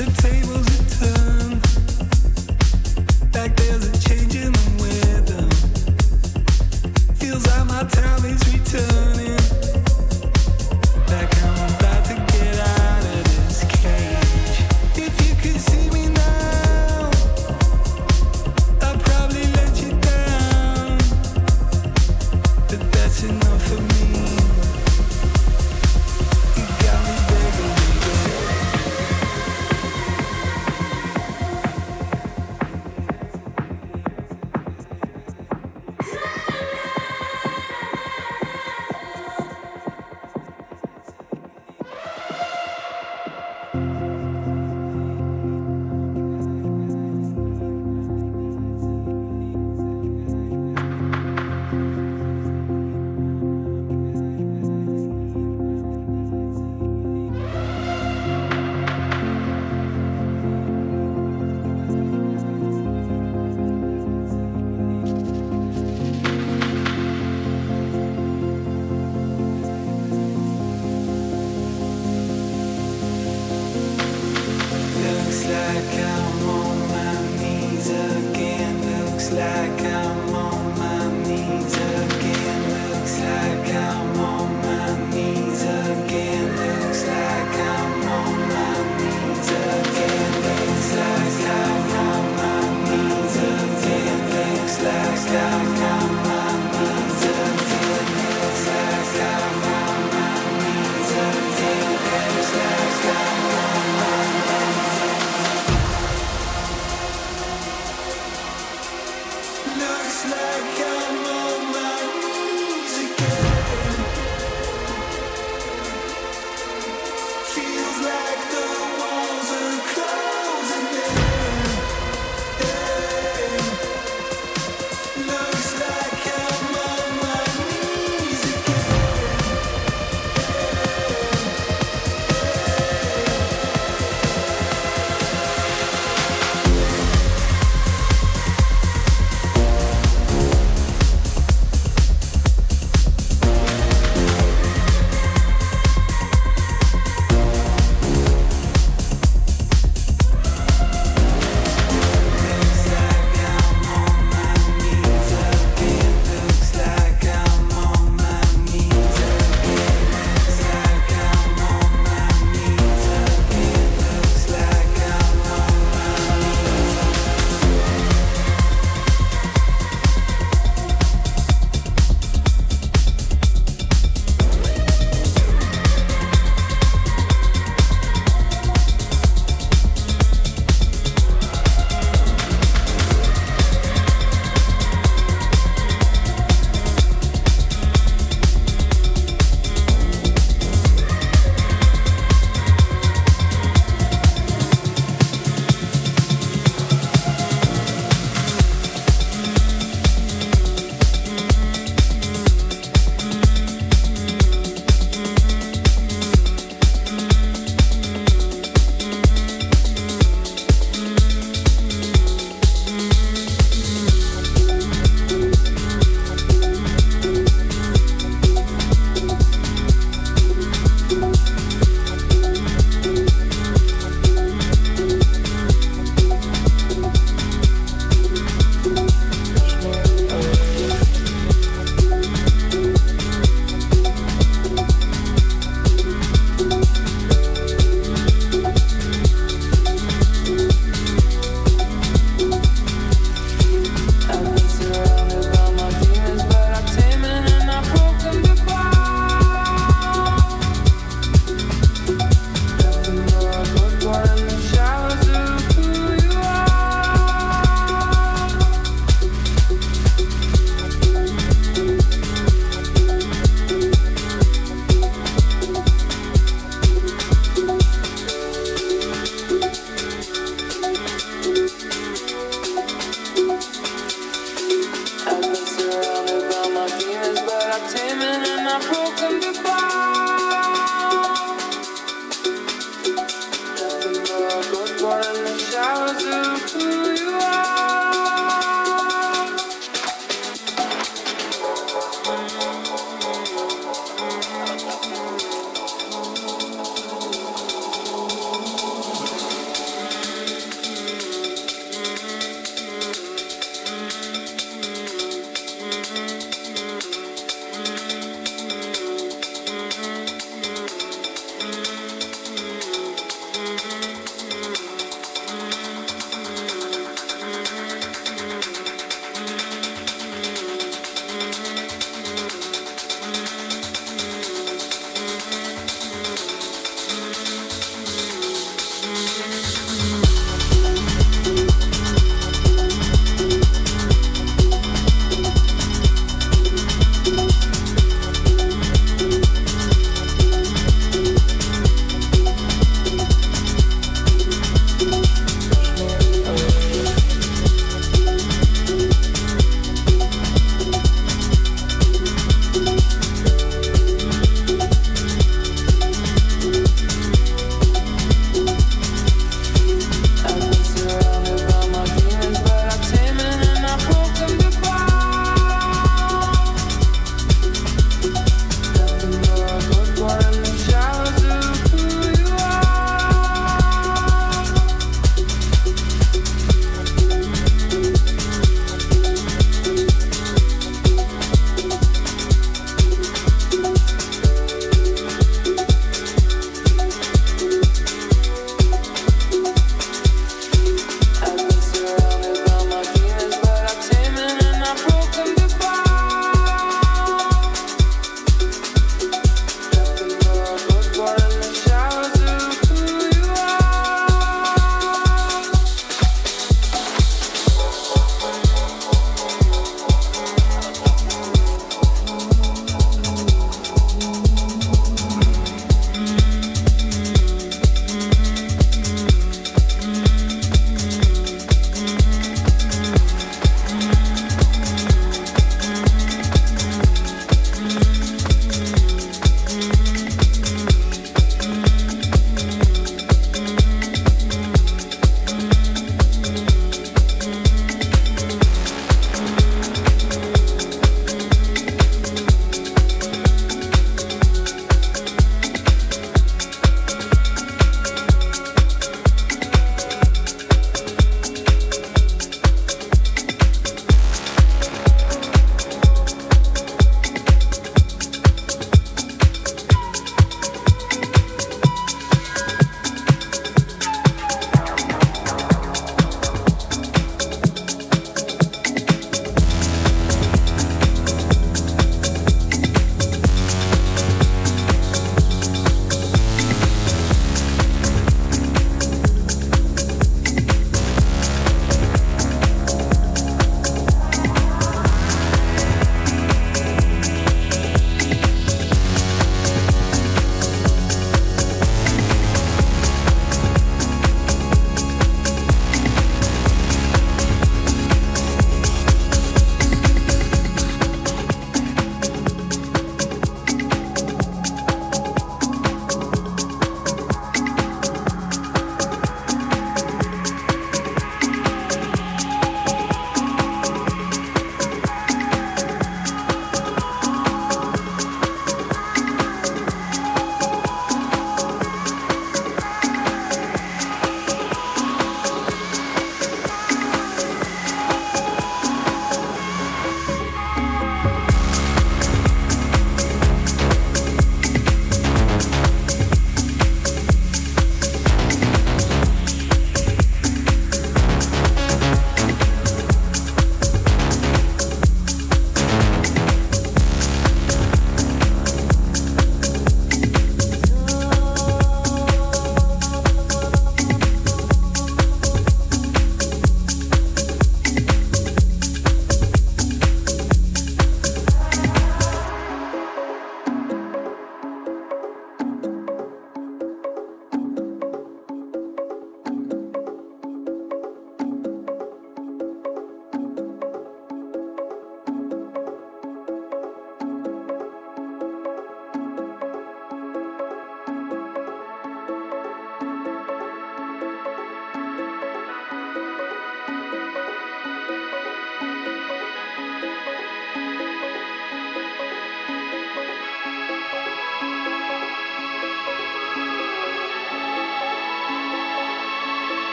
the tables.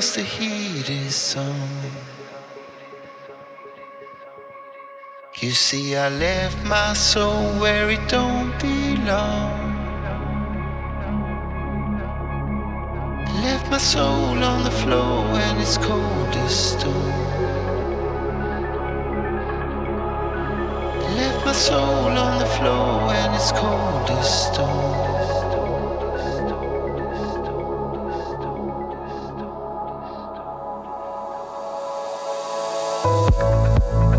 Cause the heat is on. You see, I left my soul where it don't belong. Left my soul on the floor and it's cold as stone. Left my soul on the floor and it's cold as stone. you